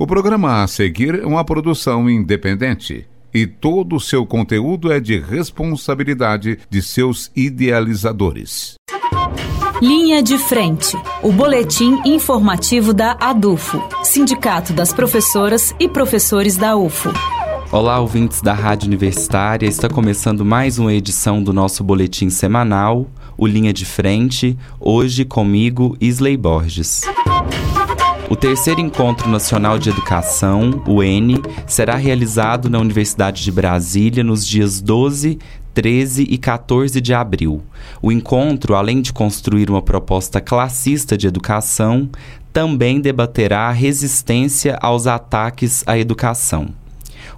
O programa a seguir é uma produção independente e todo o seu conteúdo é de responsabilidade de seus idealizadores. Linha de Frente, o boletim informativo da ADUFO, Sindicato das Professoras e Professores da UFO. Olá, ouvintes da Rádio Universitária. Está começando mais uma edição do nosso boletim semanal, o Linha de Frente, hoje comigo, Isley Borges. O terceiro Encontro Nacional de Educação, o ENE, será realizado na Universidade de Brasília nos dias 12, 13 e 14 de abril. O encontro, além de construir uma proposta classista de educação, também debaterá a resistência aos ataques à educação.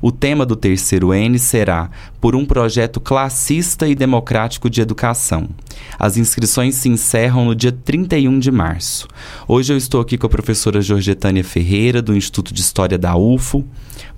O tema do terceiro N será Por um projeto classista e democrático de educação. As inscrições se encerram no dia 31 de março. Hoje eu estou aqui com a professora Georgetânia Ferreira, do Instituto de História da UFO,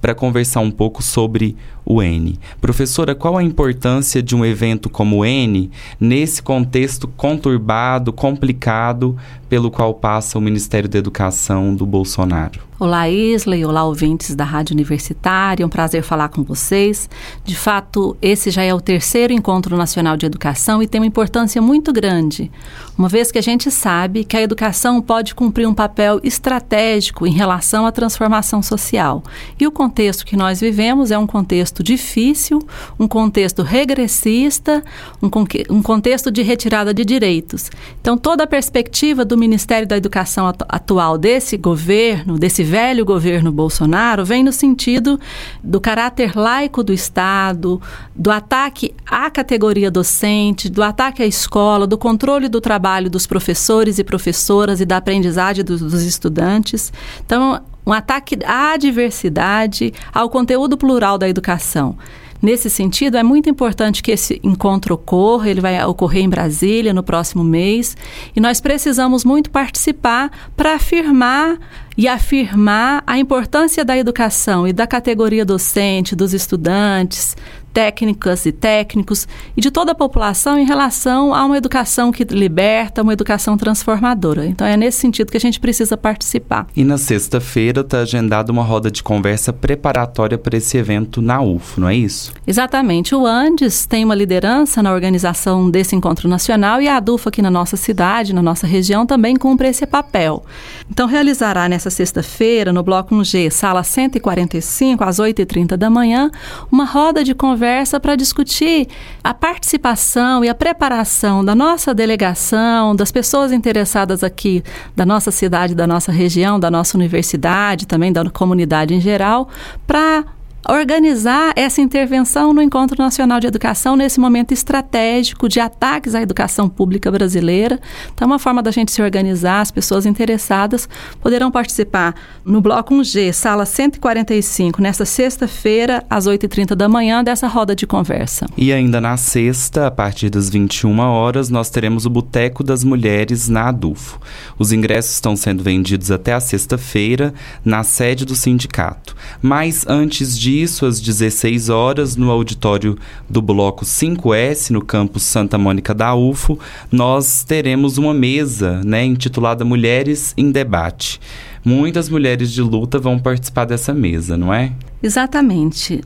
para conversar um pouco sobre o N. Professora, qual a importância de um evento como o N nesse contexto conturbado, complicado pelo qual passa o Ministério da Educação do Bolsonaro? Olá, Isley. Olá, ouvintes da Rádio Universitária. É um prazer falar com vocês. De fato, esse já é o terceiro Encontro Nacional de Educação e tem uma importância muito grande, uma vez que a gente sabe que a educação pode cumprir um papel estratégico em relação à transformação social. E o contexto que nós vivemos é um contexto difícil, um contexto regressista, um, um contexto de retirada de direitos. Então, toda a perspectiva do Ministério da Educação atual desse governo, desse velho governo Bolsonaro vem no sentido do caráter laico do Estado, do ataque à categoria docente, do ataque à escola, do controle do trabalho dos professores e professoras e da aprendizagem dos, dos estudantes. Então, um ataque à diversidade, ao conteúdo plural da educação. Nesse sentido, é muito importante que esse encontro ocorra, ele vai ocorrer em Brasília no próximo mês, e nós precisamos muito participar para afirmar e afirmar a importância da educação e da categoria docente, dos estudantes, técnicas e técnicos e de toda a população em relação a uma educação que liberta, uma educação transformadora. Então é nesse sentido que a gente precisa participar. E na sexta-feira está agendada uma roda de conversa preparatória para esse evento na UFO, não é isso? Exatamente. O Andes tem uma liderança na organização desse encontro nacional e a ADUFA aqui na nossa cidade, na nossa região, também cumpre esse papel. Então realizará nessa sexta-feira, no Bloco 1G, sala 145, às 8h30 da manhã, uma roda de conversa conversa para discutir a participação e a preparação da nossa delegação, das pessoas interessadas aqui da nossa cidade, da nossa região, da nossa universidade, também da comunidade em geral, para organizar essa intervenção no Encontro Nacional de Educação nesse momento estratégico de ataques à educação pública brasileira. Então, é uma forma da gente se organizar, as pessoas interessadas poderão participar no Bloco 1G, sala 145, nesta sexta-feira, às 8h30 da manhã, dessa roda de conversa. E ainda na sexta, a partir das 21 horas, nós teremos o Boteco das Mulheres na Adufo. Os ingressos estão sendo vendidos até a sexta-feira, na sede do sindicato. Mas antes de isso, às 16 horas, no auditório do Bloco 5S, no campus Santa Mônica da UFO, nós teremos uma mesa né, intitulada Mulheres em Debate. Muitas mulheres de luta vão participar dessa mesa, não é? Exatamente.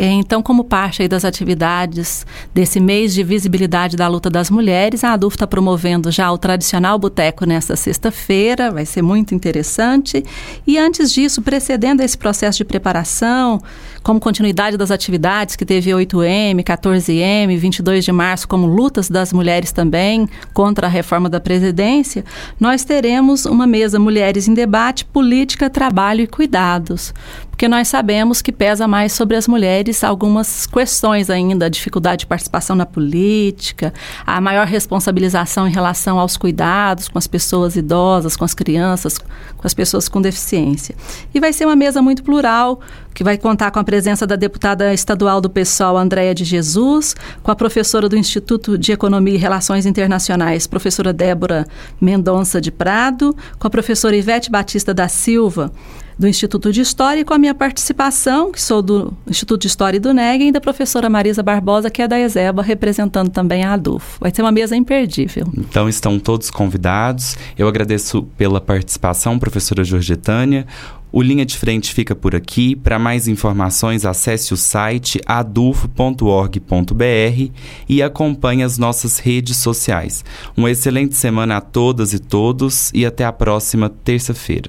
É, então, como parte das atividades desse mês de visibilidade da luta das mulheres, a ADUF está promovendo já o tradicional boteco nesta sexta-feira, vai ser muito interessante. E antes disso, precedendo esse processo de preparação, como continuidade das atividades que teve 8M, 14M, 22 de março, como lutas das mulheres também contra a reforma da Presidência, nós teremos uma mesa Mulheres em Debate, Política, Trabalho e Cuidados porque nós sabemos que pesa mais sobre as mulheres algumas questões ainda, a dificuldade de participação na política, a maior responsabilização em relação aos cuidados com as pessoas idosas, com as crianças, com as pessoas com deficiência. E vai ser uma mesa muito plural, que vai contar com a presença da deputada estadual do PSOL, Andréia de Jesus, com a professora do Instituto de Economia e Relações Internacionais, professora Débora Mendonça de Prado, com a professora Ivete Batista da Silva, do Instituto de História, e com a minha participação, que sou do Instituto de História e do NEG, e da professora Marisa Barbosa, que é da ESEBA, representando também a ADUFO. Vai ser uma mesa imperdível. Então estão todos convidados. Eu agradeço pela participação, professora Georgetânia. O Linha de Frente fica por aqui. Para mais informações, acesse o site adufo.org.br e acompanhe as nossas redes sociais. Uma excelente semana a todas e todos e até a próxima terça-feira.